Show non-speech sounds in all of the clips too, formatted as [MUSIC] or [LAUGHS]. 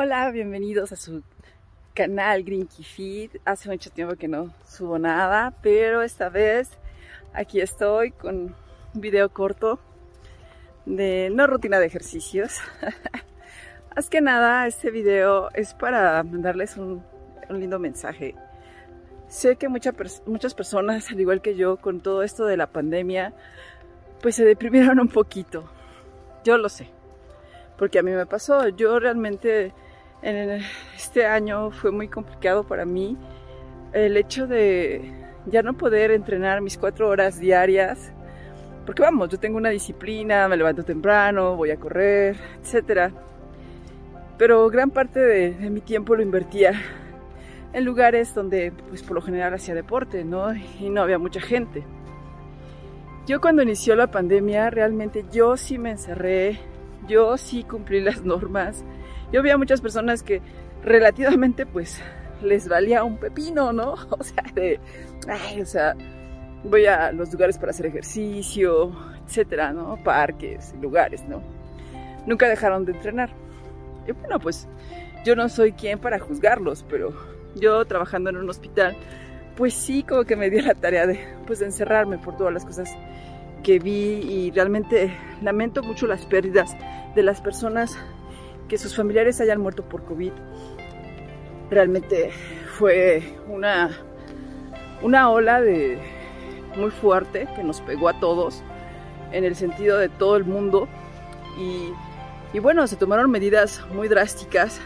Hola, bienvenidos a su canal Grinky Feed. Hace mucho tiempo que no subo nada, pero esta vez aquí estoy con un video corto de no rutina de ejercicios. [LAUGHS] Más que nada, este video es para mandarles un, lindo mensaje. Sé que muchas personas, al igual que yo, con todo esto de la pandemia, pues se deprimieron un poquito. Yo lo sé porque a mí me pasó. Yo realmente en este año fue muy complicado para mí el hecho de ya no poder entrenar mis cuatro horas diarias. Porque vamos, yo tengo una disciplina, me levanto temprano, voy a correr, etc. Pero gran parte de, de mi tiempo lo invertía en lugares donde pues por lo general hacía deporte, ¿no? Y no había mucha gente. Yo cuando inició la pandemia realmente yo sí me encerré yo sí cumplí las normas. Yo vi a muchas personas que relativamente pues les valía un pepino, ¿no? [LAUGHS] O sea, voy a los lugares para hacer ejercicio, etcétera, ¿no? Parques, lugares, ¿no? Nunca dejaron de entrenar. Y bueno, pues yo no soy quien para juzgarlos, pero yo trabajando en un hospital, pues sí como que me dio la tarea de pues de encerrarme por todas las cosas que vi y realmente lamento mucho las pérdidas de las personas que sus familiares hayan muerto por COVID. Realmente fue una, una ola de muy fuerte que nos pegó a todos en el sentido de todo el mundo y, y bueno, se tomaron medidas muy drásticas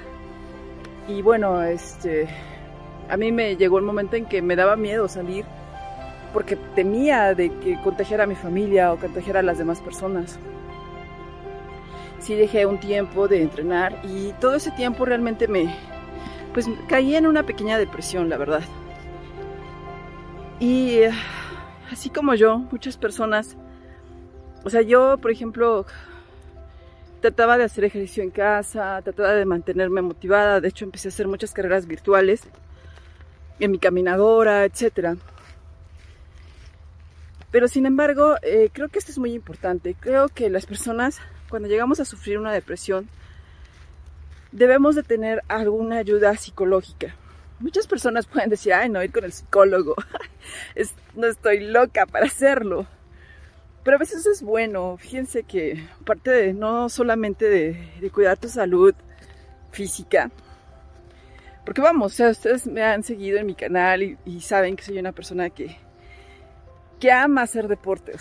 y bueno, este, a mí me llegó el momento en que me daba miedo salir porque temía de que contagiara a mi familia o contagiara a las demás personas. Sí dejé un tiempo de entrenar y todo ese tiempo realmente me, pues caí en una pequeña depresión, la verdad. Y así como yo, muchas personas, o sea, yo, por ejemplo, trataba de hacer ejercicio en casa, trataba de mantenerme motivada, de hecho empecé a hacer muchas carreras virtuales en mi caminadora, etcétera. Pero sin embargo, eh, creo que esto es muy importante. Creo que las personas, cuando llegamos a sufrir una depresión, debemos de tener alguna ayuda psicológica. Muchas personas pueden decir, ay, no, ir con el psicólogo. [LAUGHS] no estoy loca para hacerlo. Pero a veces es bueno. Fíjense que parte de no solamente de, cuidar tu salud física, porque vamos, ustedes me han seguido en mi canal y saben que soy una persona que que ama hacer deporte.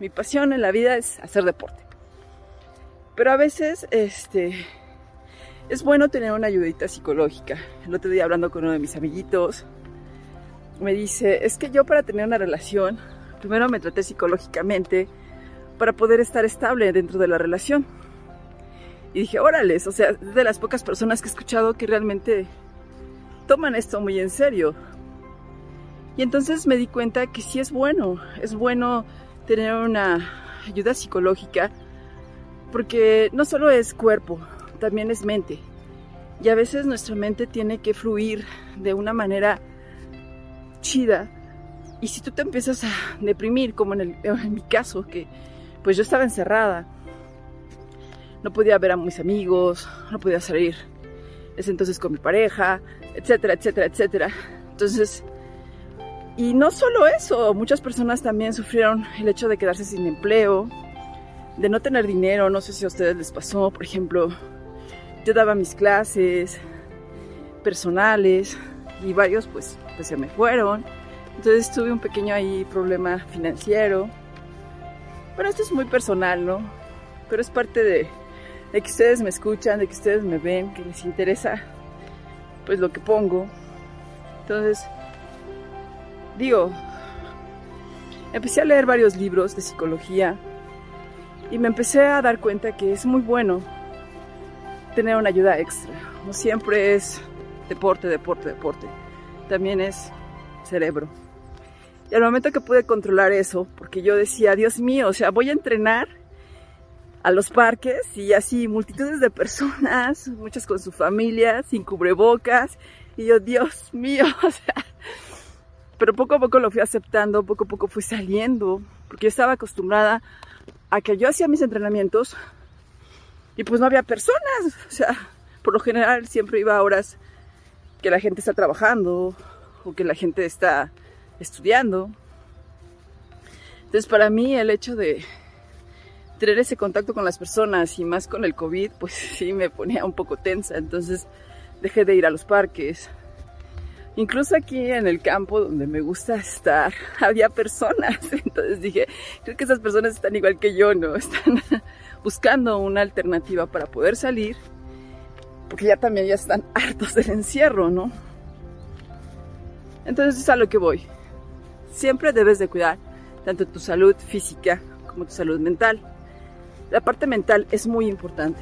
mi pasión en la vida es hacer deporte. Pero a veces, este, es bueno tener una ayudita psicológica. El otro día hablando con uno de mis amiguitos, me dice, es que yo para tener una relación, primero me traté psicológicamente para poder estar estable dentro de la relación. Y dije, órales, o sea, de las pocas personas que he escuchado que realmente toman esto muy en serio. Y entonces me di cuenta que sí es bueno, es bueno tener una ayuda psicológica, porque no solo es cuerpo, también es mente. Y a veces nuestra mente tiene que fluir de una manera chida. Y si tú te empiezas a deprimir, como en, [LAUGHS] en mi caso, que pues yo estaba encerrada, no podía ver a mis amigos, no podía salir ese entonces con mi pareja, etcétera, etcétera, etcétera. Entonces y no solo eso, muchas personas también sufrieron el hecho de quedarse sin empleo, de no tener dinero, no sé si a ustedes les pasó, por ejemplo, yo daba mis clases personales y varios pues, pues se me fueron, entonces tuve un pequeño ahí problema financiero. Bueno, esto es muy personal, ¿no? Pero es parte de, de que ustedes me escuchan, de que ustedes me ven, que les interesa pues lo que pongo. Entonces, digo, empecé a leer varios libros de psicología y me empecé a dar cuenta que es muy bueno tener una ayuda extra. No siempre es deporte, deporte, deporte. También es cerebro. Y al momento que pude controlar eso, porque yo decía, Dios mío, o sea, voy a entrenar a los parques y así multitudes de personas, muchas con su familia, sin cubrebocas, y yo, Dios mío, [LAUGHS] o sea, pero poco a poco lo fui aceptando, poco a poco fui saliendo, porque yo estaba acostumbrada a que yo hacía mis entrenamientos y pues no había personas, o sea, por lo general siempre iba a horas que la gente está trabajando o que la gente está estudiando. Entonces para mí el hecho de tener ese contacto con las personas y más con el COVID, pues sí me ponía un poco tensa. Entonces dejé de ir a los parques. Incluso aquí en el campo donde me gusta estar, [LAUGHS] había personas. [LAUGHS] Entonces dije, creo que esas personas están igual que yo, ¿no? [LAUGHS] Están buscando una alternativa para poder salir. Porque ya también ya están hartos del encierro, ¿no? Entonces es a lo que voy. Siempre debes de cuidar tanto tu salud física como tu salud mental. La parte mental es muy importante.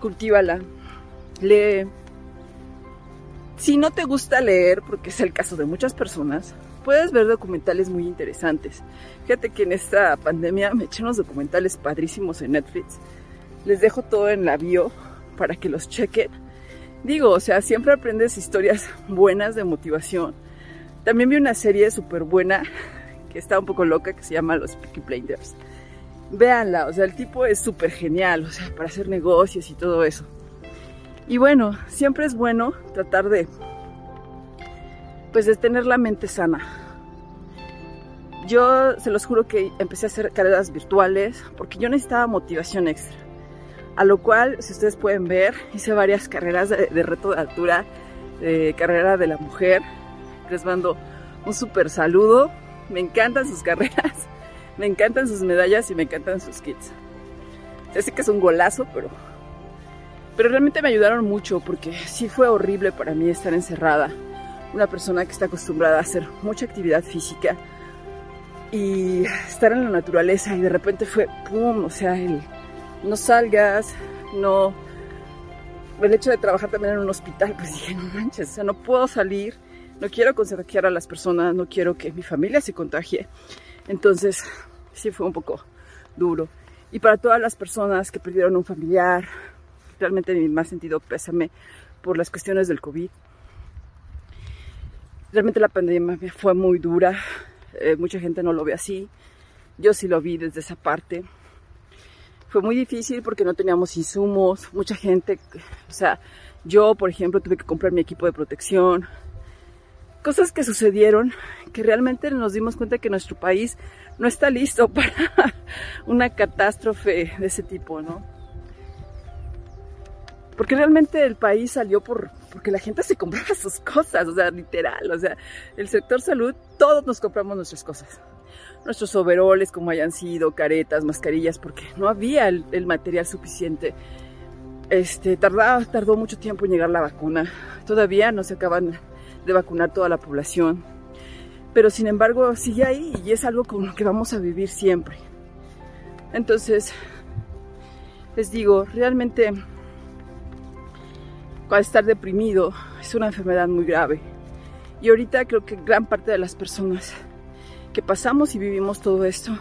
Cultívala, lee. Si no te gusta leer, porque es el caso de muchas personas, puedes ver documentales muy interesantes. Fíjate que en esta pandemia me eché unos documentales padrísimos en Netflix. Les dejo todo en la bio para que los chequen. Digo, o sea, siempre aprendes historias buenas de motivación. También vi una serie súper buena que está un poco loca que se llama Los Peaky Blinders. Véanla, o sea, el tipo es súper genial, o sea, para hacer negocios y todo eso. Y bueno, siempre es bueno tratar de, pues, de tener la mente sana. Yo se los juro que empecé a hacer carreras virtuales porque yo necesitaba motivación extra. A lo cual, si ustedes pueden ver, hice varias carreras de, de reto de altura, carrera de la mujer. Les mando un súper saludo. Me encantan sus carreras, [LAUGHS] me encantan sus medallas y me encantan sus kits. Sé que es un golazo, pero, pero realmente me ayudaron mucho porque sí fue horrible para mí estar encerrada. Una persona que está acostumbrada a hacer mucha actividad física y estar en la naturaleza y de repente fue, ¡pum! O sea, el no salgas, no... El hecho de trabajar también en un hospital, pues dije, no manches, o sea, no puedo salir, no quiero contagiar a las personas, no quiero que mi familia se contagie. Entonces, sí fue un poco duro. Y para todas las personas que perdieron un familiar, realmente en mi más sentido pésame por las cuestiones del COVID. Realmente la pandemia fue muy dura, eh, mucha gente no lo ve así, yo sí lo vi desde esa parte. Fue muy difícil porque no teníamos insumos, mucha gente, o sea, yo por ejemplo tuve que comprar mi equipo de protección, cosas que sucedieron que realmente nos dimos cuenta que nuestro país no está listo [LAUGHS] para una catástrofe de ese tipo, ¿no? Porque realmente el país salió por porque la gente se compraba [LAUGHS] sus cosas, o sea, literal, o sea, el sector salud, todos nos compramos nuestras cosas. Nuestros overoles, como hayan sido, caretas, mascarillas, porque no había el, material suficiente. Este, tardaba, tardó mucho tiempo en llegar la vacuna. Todavía no se acaban de vacunar toda la población. Pero sin embargo sigue ahí y es algo con lo que vamos a vivir siempre. Entonces, les digo, realmente estar deprimido es una enfermedad muy grave. Y ahorita creo que gran parte de las personas que pasamos y vivimos todo esto,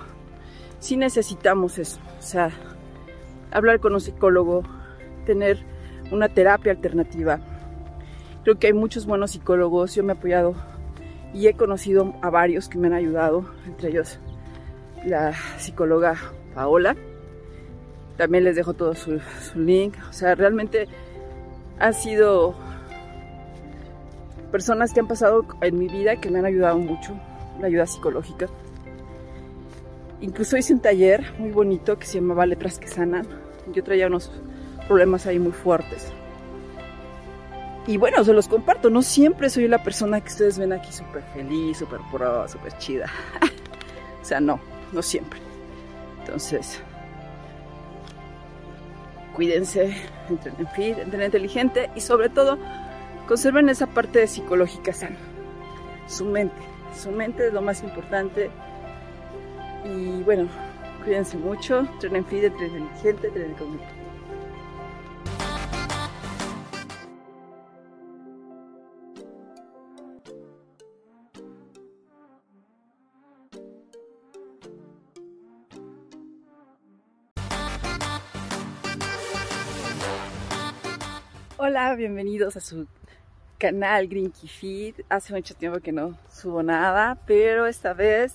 sí necesitamos eso. O sea, hablar con un psicólogo, tener una terapia alternativa. Creo que hay muchos buenos psicólogos, yo me he apoyado y he conocido a varios que me han ayudado, entre ellos la psicóloga Paola. También les dejo todo su, su link. O sea, realmente han sido personas que han pasado en mi vida que me han ayudado mucho, la ayuda psicológica. Incluso hice un taller muy bonito que se llamaba Letras que Sanan. Yo traía unos problemas ahí muy fuertes. Y bueno, se los comparto. No siempre soy la persona que ustedes ven aquí súper feliz, súper pro, súper chida. [LAUGHS] o sea, no, no siempre. Entonces, cuídense, entrenen fit, entrenen inteligente y sobre todo conserven esa parte psicológica sana. Su mente, su mente es lo más importante. Y bueno, cuídense mucho, entrenen fit, entrenen inteligente, entrenen conmigo. Hola, bienvenidos a su canal Grinky Feed. Hace mucho tiempo que no subo nada, pero esta vez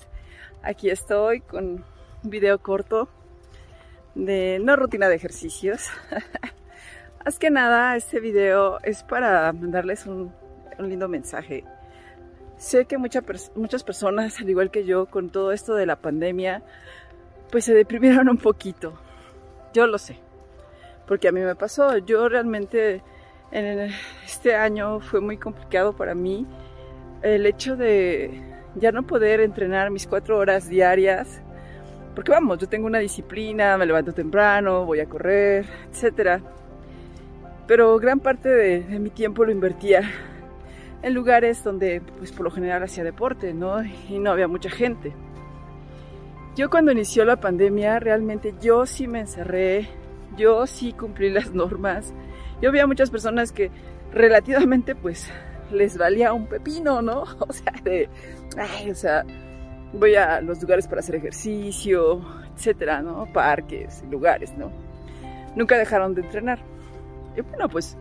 aquí estoy con un video corto de no rutina de ejercicios. [LAUGHS] Más que nada, este video es para mandarles un, lindo mensaje. Sé que muchas personas, al igual que yo, con todo esto de la pandemia, pues se deprimieron un poquito. Yo lo sé, porque a mí me pasó. Yo realmente en este año fue muy complicado para mí el hecho de ya no poder entrenar mis cuatro horas diarias. Porque vamos, yo tengo una disciplina, me levanto temprano, voy a correr, etcétera pero gran parte de, mi tiempo lo invertía en lugares donde pues por lo general hacía deporte, ¿no? Y no había mucha gente. Yo cuando inició la pandemia realmente yo sí me encerré, yo sí cumplí las normas. Yo veía muchas personas que relativamente pues les valía un pepino, ¿no? [LAUGHS] O sea, de, ay, o sea, voy a los lugares para hacer ejercicio, etcétera, ¿no? Parques, lugares, ¿no? Nunca dejaron de entrenar. Y bueno, pues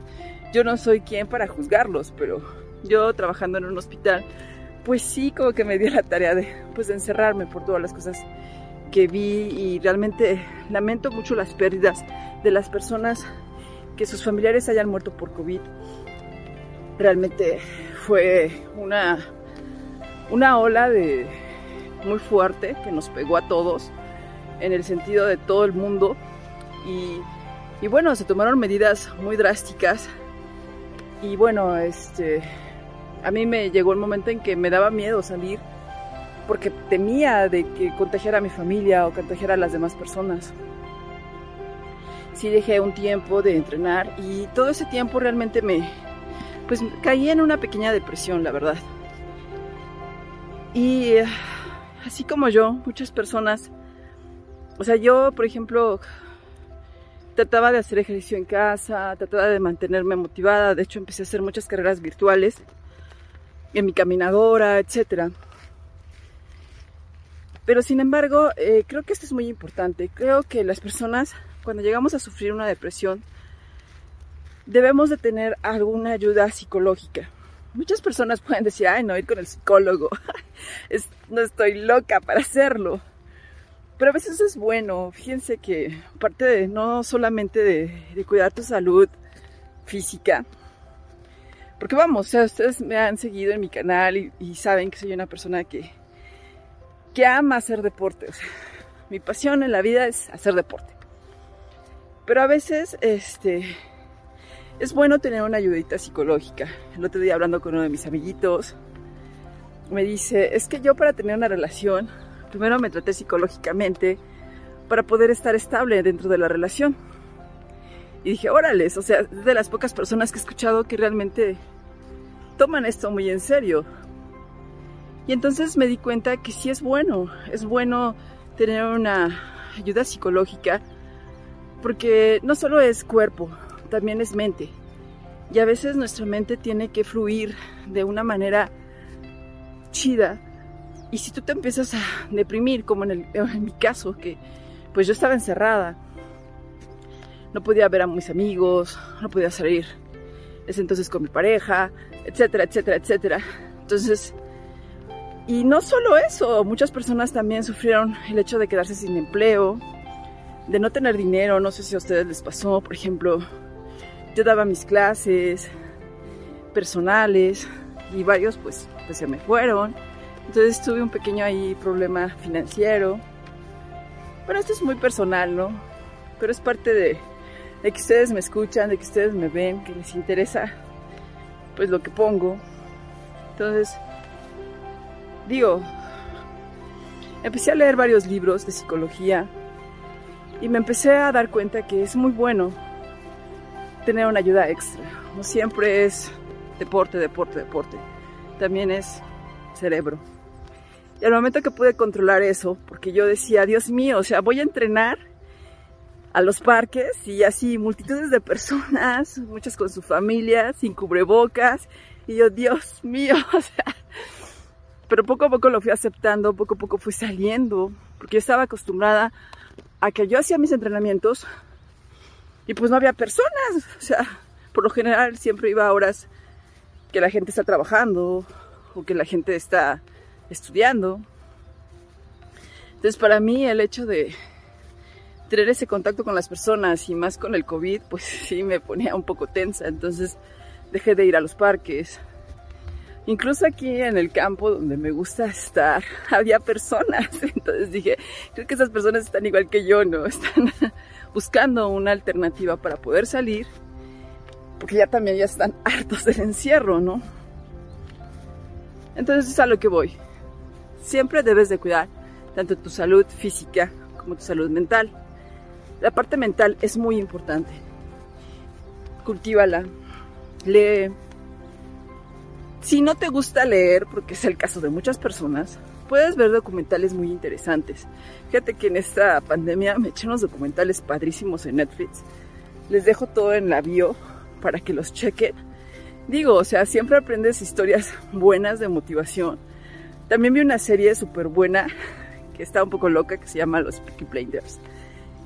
yo no soy quien para juzgarlos, pero yo trabajando en un hospital, pues sí como que me dio la tarea de, pues, encerrarme por todas las cosas que vi y realmente lamento mucho las pérdidas de las personas que sus familiares hayan muerto por COVID. Realmente fue una, una ola de muy fuerte que nos pegó a todos en el sentido de todo el mundo y y bueno, se tomaron medidas muy drásticas. Y bueno, este, a mí me llegó el momento en que me daba miedo salir porque temía de que contagiara a mi familia o contagiara a las demás personas. Sí dejé un tiempo de entrenar y todo ese tiempo realmente me, pues caí en una pequeña depresión, la verdad. Y así como yo, muchas personas, o sea, yo, por ejemplo, trataba de hacer ejercicio en casa, trataba de mantenerme motivada, de hecho empecé a hacer muchas carreras virtuales en mi caminadora, etc. Pero sin embargo, eh, creo que esto es muy importante. Creo que las personas, cuando llegamos a sufrir una depresión, debemos de tener alguna ayuda psicológica. Muchas personas pueden decir, ay, no, ir con el psicólogo. [LAUGHS] no estoy loca para hacerlo. Pero a veces es bueno, fíjense que aparte de no solamente de, cuidar tu salud física, porque vamos, ustedes me han seguido en mi canal y, saben que soy una persona que, que ama hacer deporte. mi pasión en la vida es hacer deporte. Pero a veces este, es bueno tener una ayudita psicológica. El otro día hablando con uno de mis amiguitos, me dice, es que yo para tener una relación primero me traté psicológicamente para poder estar estable dentro de la relación. Y dije, órales, o sea, es de las pocas personas que he escuchado que realmente toman esto muy en serio. Y entonces me di cuenta que sí es bueno, es bueno tener una ayuda psicológica, porque no solo es cuerpo, también es mente. Y a veces nuestra mente tiene que fluir de una manera chida y si tú te empiezas a deprimir, como en, mi caso, que pues yo estaba encerrada, no podía ver a mis amigos, no podía salir ese entonces con mi pareja, etcétera, etcétera, etcétera. Entonces, y no solo eso, muchas personas también sufrieron el hecho de quedarse sin empleo, de no tener dinero, no sé si a ustedes les pasó, por ejemplo, yo daba mis clases personales y varios pues, pues se me fueron entonces tuve un pequeño ahí problema financiero. Bueno, esto es muy personal, ¿no? Pero es parte de, de que ustedes me escuchan, de que ustedes me ven, que les interesa pues lo que pongo. Entonces, digo, empecé a leer varios libros de psicología y me empecé a dar cuenta que es muy bueno tener una ayuda extra. No siempre es deporte, deporte, deporte. También es cerebro. Y al momento que pude controlar eso, porque yo decía, Dios mío, o sea, voy a entrenar a los parques y así multitudes de personas, [LAUGHS] muchas con su familia, sin cubrebocas, y yo, Dios mío, [LAUGHS] pero poco a poco lo fui aceptando, poco a poco fui saliendo, porque yo estaba acostumbrada a que yo hacía mis entrenamientos y pues no había personas, o sea, por lo general siempre iba a horas que la gente está trabajando o que la gente está estudiando. Entonces para mí el hecho de, tener ese contacto con las personas y más con el COVID, pues [LAUGHS] sí me ponía un poco tensa. Entonces dejé de ir a los parques. Incluso aquí en el campo donde me gusta estar, [LAUGHS] había personas. [LAUGHS] Entonces dije, creo que esas personas están igual que yo, ¿no? [LAUGHS] Están buscando una alternativa para poder salir, porque ya también ya están hartos del encierro, ¿no? Entonces es a lo que voy. Siempre debes de cuidar tanto tu salud física como tu salud mental. La parte mental es muy importante. Cultívala, lee. Si no te gusta leer, porque es el caso de muchas personas, puedes ver documentales muy interesantes. Fíjate que en esta pandemia me eché unos documentales padrísimos en Netflix. Les dejo todo en la bio para que los chequen. Digo, o sea, siempre aprendes historias buenas de motivación. También vi una serie súper buena que está un poco loca que se llama Los Peaky Blinders.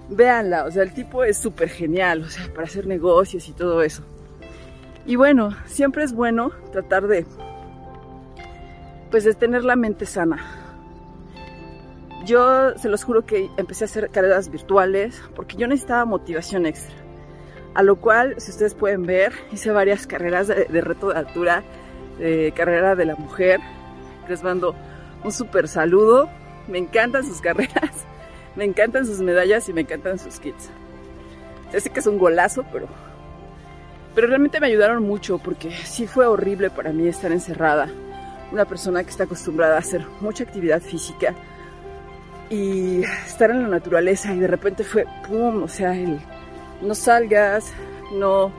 Véanla, o sea, el tipo es súper genial, o sea, para hacer negocios y todo eso. Y bueno, siempre es bueno tratar de, pues, de tener la mente sana. Yo se los juro que empecé a hacer carreras virtuales porque yo necesitaba motivación extra. A lo cual, si ustedes pueden ver, hice varias carreras de, de reto de altura, carrera de la mujer. Les mando un súper saludo. Me encantan sus carreras, [LAUGHS] me encantan sus medallas y me encantan sus kits. Sé que es un golazo, pero, pero realmente me ayudaron mucho porque sí fue horrible para mí estar encerrada. Una persona que está acostumbrada a hacer mucha actividad física y estar en la naturaleza y de repente fue, ¡pum! O sea, el, no salgas, no...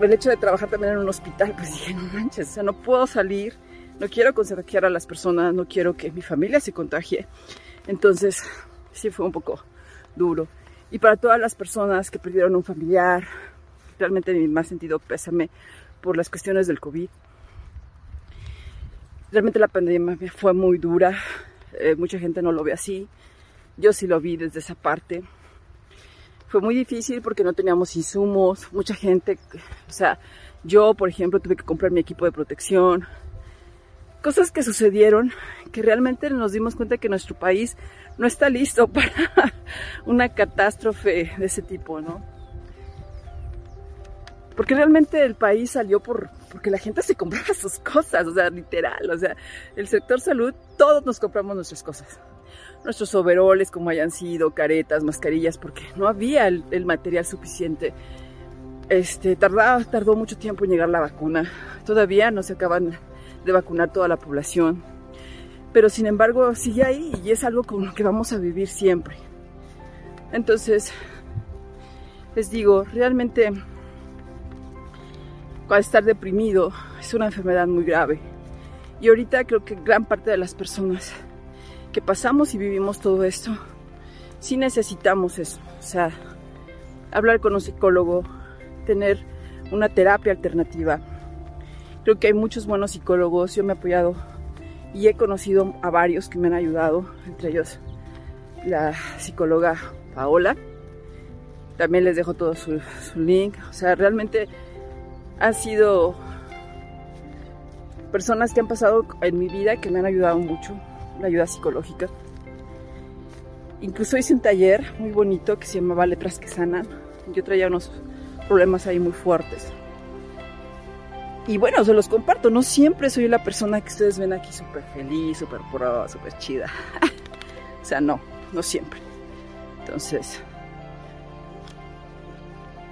El hecho de trabajar también en un hospital, pues dije, no manches, o sea, no puedo salir no quiero contagiar a las personas, no quiero que mi familia se contagie. Entonces, sí fue un poco duro. Y para todas las personas que perdieron un familiar, realmente en mi más sentido pésame por las cuestiones del COVID. Realmente la pandemia fue muy dura, eh, mucha gente no lo ve así, yo sí lo vi desde esa parte. Fue muy difícil porque no teníamos insumos, mucha gente, o sea, yo por ejemplo tuve que comprar mi equipo de protección, cosas que sucedieron que realmente nos dimos cuenta que nuestro país no está listo [LAUGHS] para una catástrofe de ese tipo, ¿no? Porque realmente el país salió por porque la gente se compraba sus cosas, o sea, literal, o sea, el sector salud, todos nos compramos nuestras cosas. Nuestros overoles, como hayan sido, caretas, mascarillas, porque no había el, material suficiente. Este, tardó, tardó mucho tiempo en llegar la vacuna. Todavía no se acaban de vacunar toda la población. Pero sin embargo sigue ahí y es algo con lo que vamos a vivir siempre. Entonces, les digo, realmente estar deprimido es una enfermedad muy grave. Y ahorita creo que gran parte de las personas que pasamos y vivimos todo esto, sí necesitamos eso. O sea, hablar con un psicólogo, tener una terapia alternativa, Creo que hay muchos buenos psicólogos, yo me he apoyado y he conocido a varios que me han ayudado, entre ellos la psicóloga Paola. También les dejo todo su, link. O sea, realmente han sido personas que han pasado en mi vida que me han ayudado mucho, la ayuda psicológica. Incluso hice un taller muy bonito que se llamaba Letras que Sanan. Yo traía unos problemas ahí muy fuertes. Y bueno, se los comparto, no siempre soy la persona que ustedes ven aquí súper feliz, súper pro, súper chida. [LAUGHS] o sea, no, no siempre. Entonces,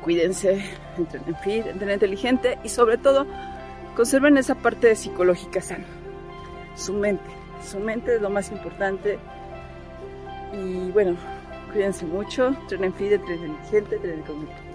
cuídense, entrenen fit, entrenen inteligente y sobre todo, conserven esa parte psicológica sana. Su mente, su mente es lo más importante. Y bueno, cuídense mucho, entrenen fit, entrenen inteligente, entrenen conmigo.